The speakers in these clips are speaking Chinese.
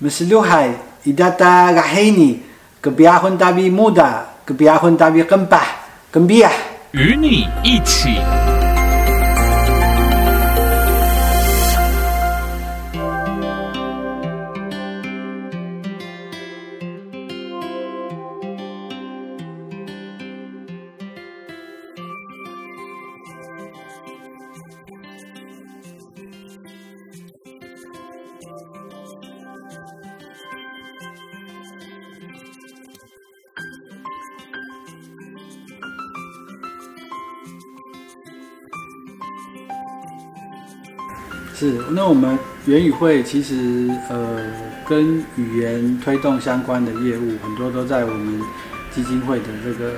Mesluhai idata gahini kebiahun tabi muda kebiahun tabi kempah kembiah 与你一起。 是，那我们原语会其实呃跟语言推动相关的业务很多都在我们基金会的这个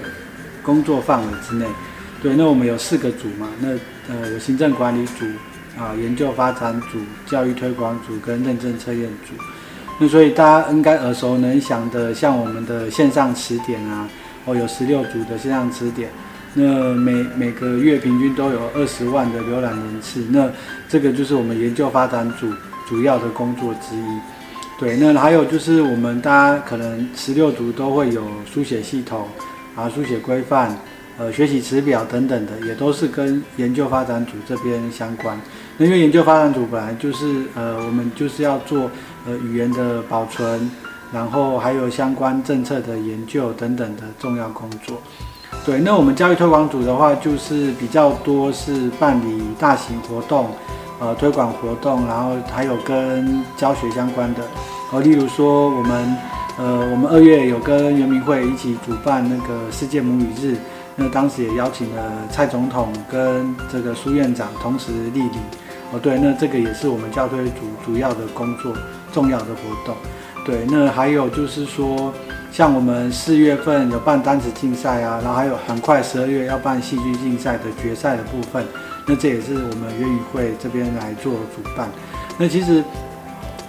工作范围之内。对，那我们有四个组嘛，那呃有行政管理组啊、研究发展组、教育推广组跟认证测验组。那所以大家应该耳熟能详的，像我们的线上词典啊，哦有十六组的线上词典。那每每个月平均都有二十万的浏览人次，那这个就是我们研究发展组主要的工作之一。对，那还有就是我们大家可能十六组都会有书写系统啊、书写规范、呃学习词表等等的，也都是跟研究发展组这边相关。那因为研究发展组本来就是呃我们就是要做呃语言的保存，然后还有相关政策的研究等等的重要工作。对，那我们教育推广组的话，就是比较多是办理大型活动，呃，推广活动，然后还有跟教学相关的，哦，例如说我们，呃，我们二月有跟原民会一起主办那个世界母语日，那当时也邀请了蔡总统跟这个苏院长同时莅临，哦，对，那这个也是我们教推组主要的工作，重要的活动，对，那还有就是说。像我们四月份有办单词竞赛啊，然后还有很快十二月要办戏剧竞赛的决赛的部分，那这也是我们原语会这边来做主办。那其实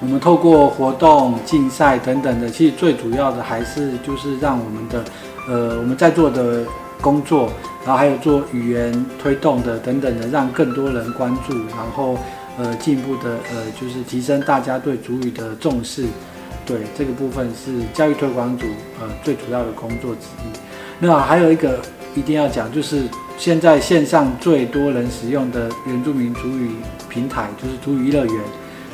我们透过活动、竞赛等等的，其实最主要的还是就是让我们的呃我们在做的工作，然后还有做语言推动的等等的，让更多人关注，然后呃进一步的呃就是提升大家对主语的重视。对，这个部分是教育推广组呃最主要的工作之一。那还有一个一定要讲，就是现在线上最多人使用的原住民族语平台就是族语乐园。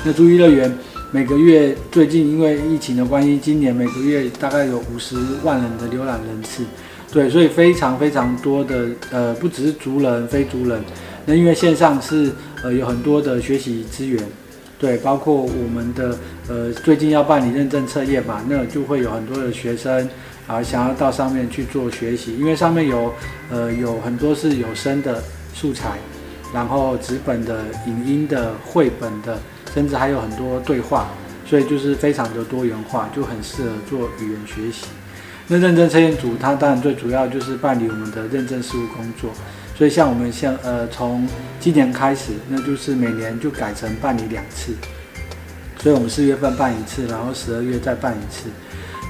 那族语乐园每个月最近因为疫情的关系，今年每个月大概有五十万人的浏览人次。对，所以非常非常多的呃不只是族人、非族人。那因为线上是呃有很多的学习资源。对，包括我们的呃，最近要办理认证测验嘛，那就会有很多的学生啊，想要到上面去做学习，因为上面有呃有很多是有声的素材，然后纸本的、影音的、绘本的，甚至还有很多对话，所以就是非常的多元化，就很适合做语言学习。那认证测验组，它当然最主要就是办理我们的认证事务工作。所以像我们像呃从今年开始，那就是每年就改成办理两次，所以我们四月份办一次，然后十二月再办一次。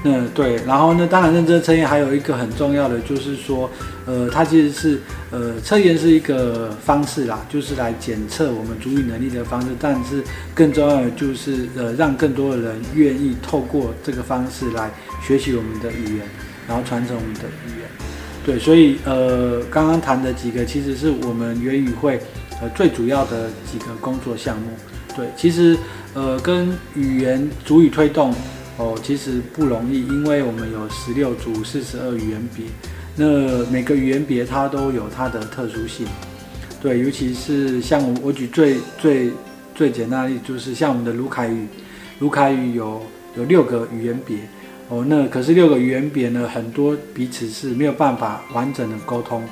那对，然后呢，当然认证测验还有一个很重要的就是说，呃，它其实是呃测验是一个方式啦，就是来检测我们主语能力的方式，但是更重要的就是呃让更多的人愿意透过这个方式来学习我们的语言，然后传承我们的语言。对，所以呃，刚刚谈的几个其实是我们原语会呃最主要的几个工作项目。对，其实呃跟语言族语推动哦，其实不容易，因为我们有十六组四十二语言别，那每个语言别它都有它的特殊性。对，尤其是像我我举最最最简单的例子，就是像我们的鲁凯语，鲁凯语有有六个语言别。哦，那可是六个语言别呢，很多彼此是没有办法完整的沟通，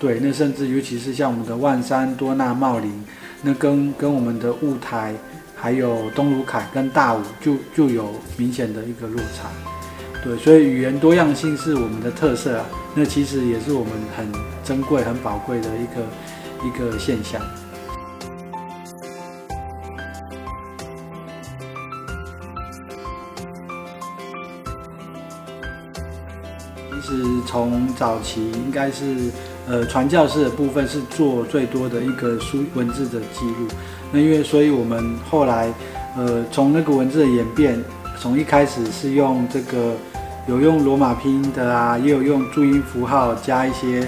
对，那甚至尤其是像我们的万山、多纳、茂林，那跟跟我们的雾台，还有东鲁凯跟大武就就有明显的一个落差，对，所以语言多样性是我们的特色啊，那其实也是我们很珍贵、很宝贵的一个一个现象。从早期应该是呃传教士的部分是做最多的一个书文字的记录，那因为所以我们后来呃从那个文字的演变，从一开始是用这个有用罗马拼音的啊，也有用注音符号加一些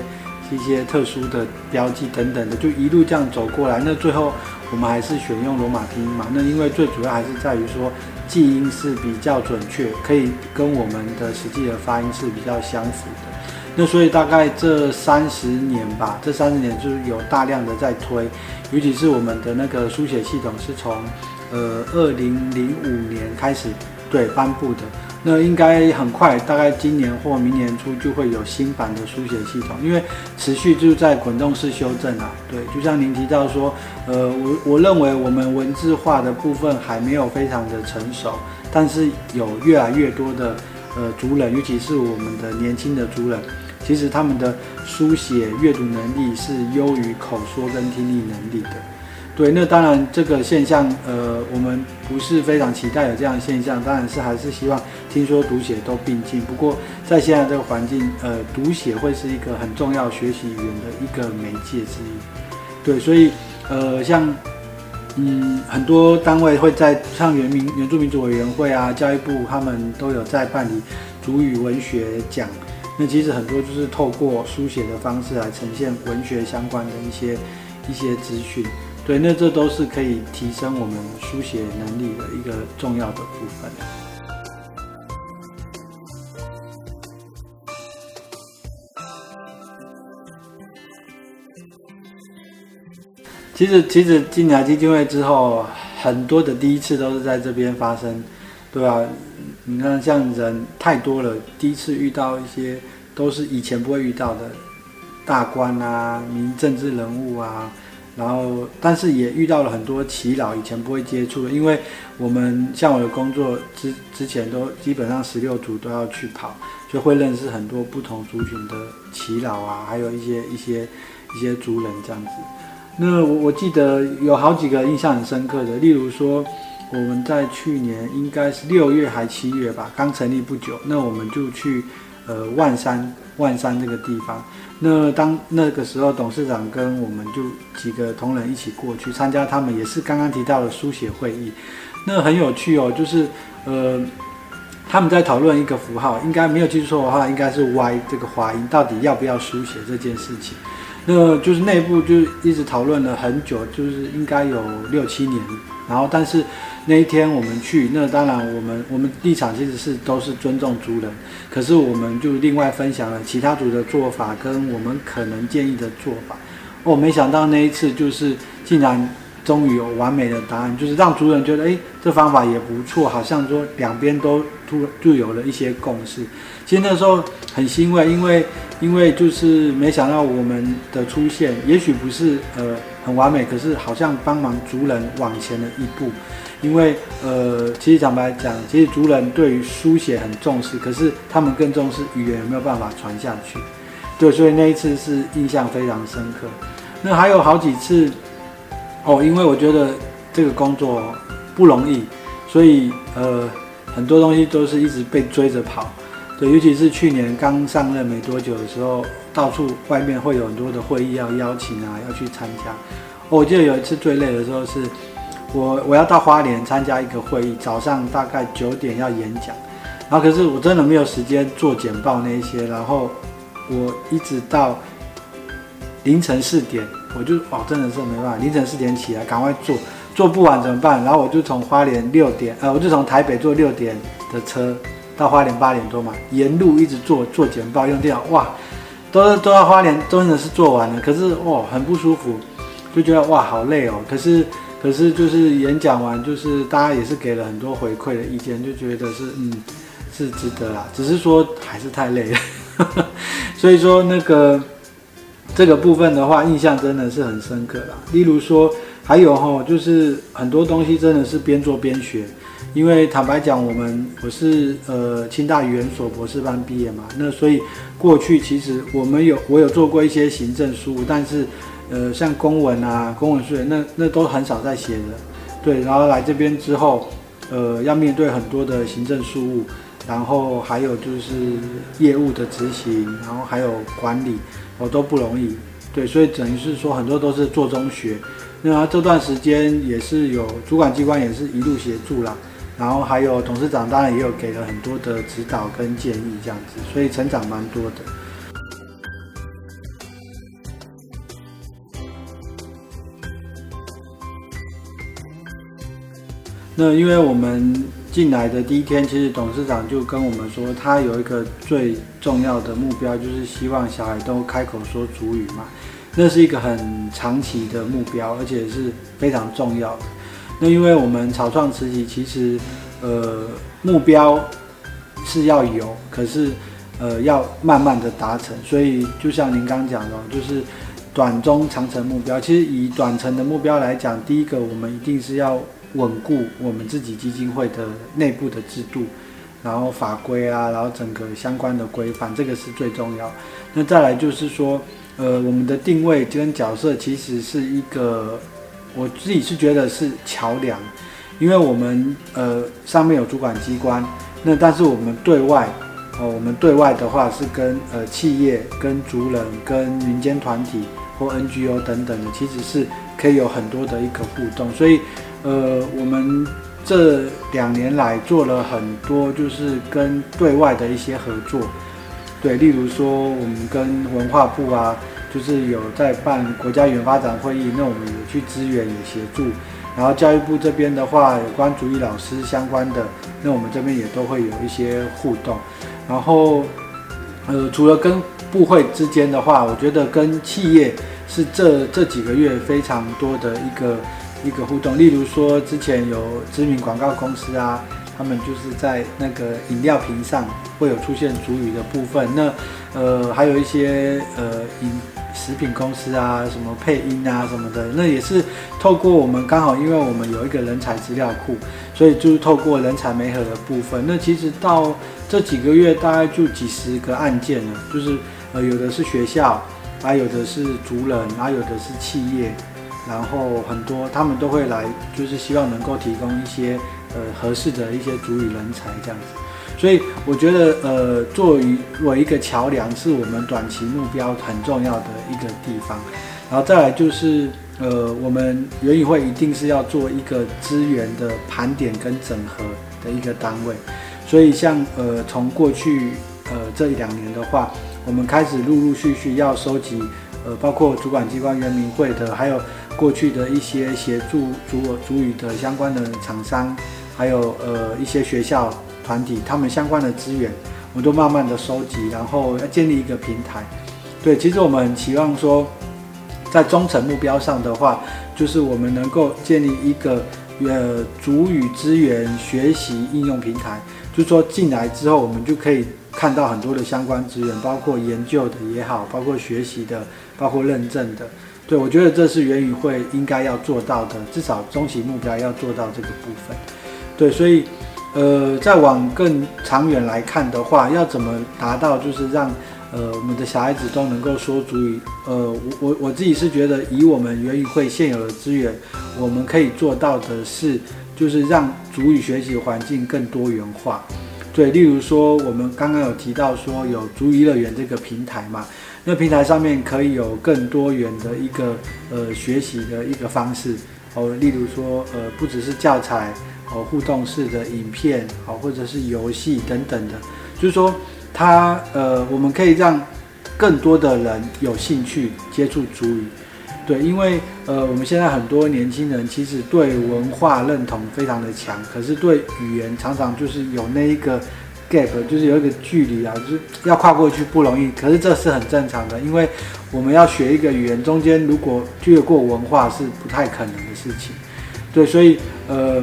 一些特殊的标记等等的，就一路这样走过来。那最后我们还是选用罗马拼音嘛？那因为最主要还是在于说记音是比较准确，可以跟我们的实际的发音是比较相符的。那所以大概这三十年吧，这三十年就是有大量的在推，尤其是我们的那个书写系统是从呃二零零五年开始对颁布的，那应该很快，大概今年或明年初就会有新版的书写系统，因为持续就在滚动式修正啊。对，就像您提到说，呃，我我认为我们文字化的部分还没有非常的成熟，但是有越来越多的呃族人，尤其是我们的年轻的族人。其实他们的书写阅读能力是优于口说跟听力能力的，对。那当然这个现象，呃，我们不是非常期待有这样的现象，当然是还是希望听说读写都并进。不过在现在这个环境，呃，读写会是一个很重要学习语言的一个媒介之一，对。所以，呃，像嗯很多单位会在像原民原住民族委员会啊、教育部他们都有在办理主语文学奖。那其实很多就是透过书写的方式来呈现文学相关的一些一些资讯，对，那这都是可以提升我们书写能力的一个重要的部分。其实，其实进来基金会之后，很多的第一次都是在这边发生。对啊，你看像人太多了，第一次遇到一些都是以前不会遇到的大官啊、名政治人物啊，然后但是也遇到了很多耆老，以前不会接触的，因为我们像我的工作之之前都基本上十六族都要去跑，就会认识很多不同族群的耆老啊，还有一些一些一些族人这样子。那我我记得有好几个印象很深刻的，例如说。我们在去年应该是六月还七月吧，刚成立不久，那我们就去呃万山万山这个地方。那当那个时候，董事长跟我们就几个同仁一起过去参加，他们也是刚刚提到的书写会议。那很有趣哦，就是呃他们在讨论一个符号，应该没有记错的话，应该是 Y 这个滑音，到底要不要书写这件事情。那就是内部就一直讨论了很久，就是应该有六七年。然后，但是那一天我们去，那当然我们我们立场其实是都是尊重族人，可是我们就另外分享了其他族的做法跟我们可能建议的做法。哦，没想到那一次就是竟然终于有完美的答案，就是让族人觉得，哎，这方法也不错，好像说两边都突就有了一些共识。其实那时候很欣慰，因为因为就是没想到我们的出现，也许不是呃。很完美，可是好像帮忙族人往前了一步，因为呃，其实坦白讲，其实族人对于书写很重视，可是他们更重视语言有没有办法传下去。对，所以那一次是印象非常深刻。那还有好几次哦，因为我觉得这个工作不容易，所以呃，很多东西都是一直被追着跑。对，尤其是去年刚上任没多久的时候，到处外面会有很多的会议要邀请啊，要去参加。我记得有一次最累的时候是，我我要到花莲参加一个会议，早上大概九点要演讲，然后可是我真的没有时间做简报那些，然后我一直到凌晨四点，我就哦真的是没办法，凌晨四点起来赶快做，做不完怎么办？然后我就从花莲六点，呃，我就从台北坐六点的车。到花莲八点多嘛，沿路一直做做简报，用电脑哇，都都到花莲真的是做完了，可是哇很不舒服，就觉得哇好累哦。可是可是就是演讲完，就是大家也是给了很多回馈的意见，就觉得是嗯是值得啦，只是说还是太累了，所以说那个这个部分的话，印象真的是很深刻啦。例如说还有哈，就是很多东西真的是边做边学。因为坦白讲，我们我是呃清大语言所博士班毕业嘛，那所以过去其实我们有我有做过一些行政书，但是呃像公文啊、公文书那那都很少在写的，对。然后来这边之后，呃要面对很多的行政事务，然后还有就是业务的执行，然后还有管理，我都不容易，对。所以等于是说很多都是做中学，那这段时间也是有主管机关也是一路协助啦。然后还有董事长当然也有给了很多的指导跟建议这样子，所以成长蛮多的。那因为我们进来的第一天，其实董事长就跟我们说，他有一个最重要的目标，就是希望小孩都开口说主语嘛。那是一个很长期的目标，而且是非常重要的。那因为我们草创时期，其实呃目标是要有，可是呃要慢慢的达成。所以就像您刚刚讲的，就是短中长程目标。其实以短程的目标来讲，第一个我们一定是要稳固我们自己基金会的内部的制度，然后法规啊，然后整个相关的规范，这个是最重要。那再来就是说。呃，我们的定位跟角色其实是一个，我自己是觉得是桥梁，因为我们呃上面有主管机关，那但是我们对外，呃，我们对外的话是跟呃企业、跟族人、跟民间团体或 NGO 等等的，其实是可以有很多的一个互动，所以呃我们这两年来做了很多，就是跟对外的一些合作。对，例如说我们跟文化部啊，就是有在办国家语言发展会议，那我们有去支援有协助。然后教育部这边的话，有关主语老师相关的，那我们这边也都会有一些互动。然后，呃，除了跟部会之间的话，我觉得跟企业是这这几个月非常多的一个一个互动。例如说，之前有知名广告公司啊。他们就是在那个饮料瓶上会有出现主语的部分，那呃还有一些呃饮食品公司啊，什么配音啊什么的，那也是透过我们刚好，因为我们有一个人才资料库，所以就是透过人才媒合的部分。那其实到这几个月大概就几十个案件了，就是呃有的是学校，还有的是族人，还有的是企业，然后很多他们都会来，就是希望能够提供一些。呃，合适的一些族语人才这样子，所以我觉得，呃，作为我一个桥梁，是我们短期目标很重要的一个地方。然后再来就是，呃，我们园语会一定是要做一个资源的盘点跟整合的一个单位。所以像呃，从过去呃这一两年的话，我们开始陆陆续续要收集，呃，包括主管机关园民会的，还有过去的一些协助主主语的相关的厂商。还有呃一些学校团体，他们相关的资源，我们都慢慢的收集，然后要建立一个平台。对，其实我们期望说，在中层目标上的话，就是我们能够建立一个呃族语资源学习应用平台。就是说进来之后，我们就可以看到很多的相关资源，包括研究的也好，包括学习的，包括认证的。对，我觉得这是原语会应该要做到的，至少中期目标要做到这个部分。对，所以，呃，再往更长远来看的话，要怎么达到就是让，呃，我们的小孩子都能够说族语？呃，我我我自己是觉得，以我们原语会现有的资源，我们可以做到的是，就是让族语学习环境更多元化。对，例如说，我们刚刚有提到说有族语乐园这个平台嘛，那平台上面可以有更多元的一个呃学习的一个方式哦，例如说，呃，不只是教材。哦，互动式的影片，好，或者是游戏等等的，就是说，它呃，我们可以让更多的人有兴趣接触主语，对，因为呃，我们现在很多年轻人其实对文化认同非常的强，可是对语言常常就是有那一个 gap，就是有一个距离啊，就是要跨过去不容易，可是这是很正常的，因为我们要学一个语言，中间如果越过文化是不太可能的事情，对，所以呃。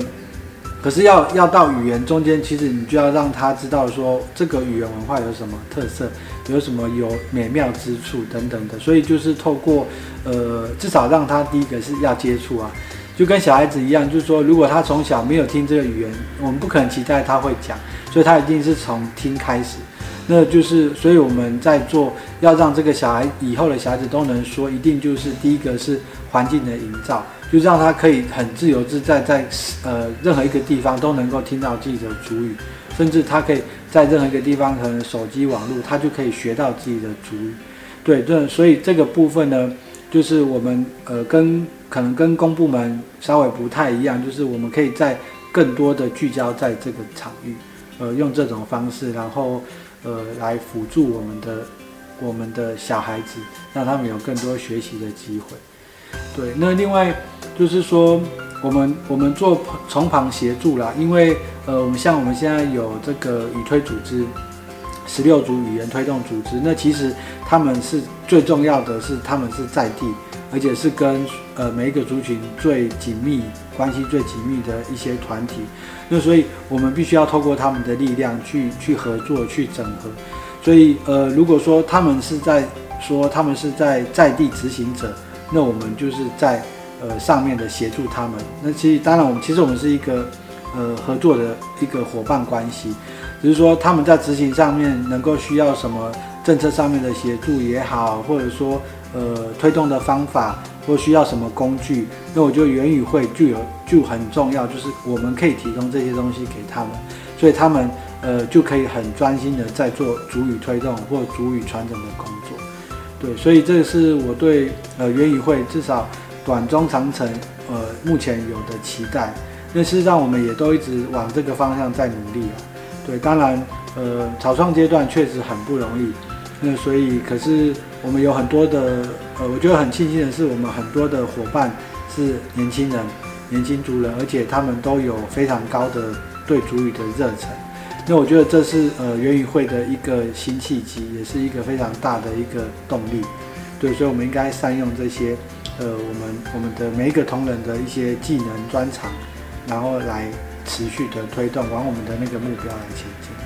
可是要要到语言中间，其实你就要让他知道说这个语言文化有什么特色，有什么有美妙之处等等的。所以就是透过呃，至少让他第一个是要接触啊，就跟小孩子一样，就是说如果他从小没有听这个语言，我们不可能期待他会讲，所以他一定是从听开始。那就是所以我们在做要让这个小孩以后的小孩子都能说，一定就是第一个是环境的营造。就让他可以很自由自在，在呃任何一个地方都能够听到自己的主语，甚至他可以在任何一个地方，可能手机网络，他就可以学到自己的主语。对，这所以这个部分呢，就是我们呃跟可能跟公部门稍微不太一样，就是我们可以在更多的聚焦在这个场域，呃，用这种方式，然后呃来辅助我们的我们的小孩子，让他们有更多学习的机会。对，那另外就是说，我们我们做从旁协助啦，因为呃，我们像我们现在有这个语推组织，十六组语言推动组织，那其实他们是最重要的是，他们是在地，而且是跟呃每一个族群最紧密关系最紧密的一些团体，那所以我们必须要透过他们的力量去去合作去整合，所以呃，如果说他们是在说他们是在在地执行者。那我们就是在呃上面的协助他们。那其实当然我们其实我们是一个呃合作的一个伙伴关系，只是说他们在执行上面能够需要什么政策上面的协助也好，或者说呃推动的方法或需要什么工具，那我觉得原语会就有就很重要，就是我们可以提供这些东西给他们，所以他们呃就可以很专心的在做主语推动或主语传承的工作。对，所以这是我对呃原语会至少短中长程呃目前有的期待。那事实上我们也都一直往这个方向在努力啊。对，当然呃草创阶段确实很不容易。那所以可是我们有很多的呃，我觉得很庆幸的是，我们很多的伙伴是年轻人、年轻族人，而且他们都有非常高的对主语的热忱。那我觉得这是呃原语会的一个新契机，也是一个非常大的一个动力，对，所以我们应该善用这些呃我们我们的每一个同仁的一些技能专长，然后来持续的推动往我们的那个目标来前进。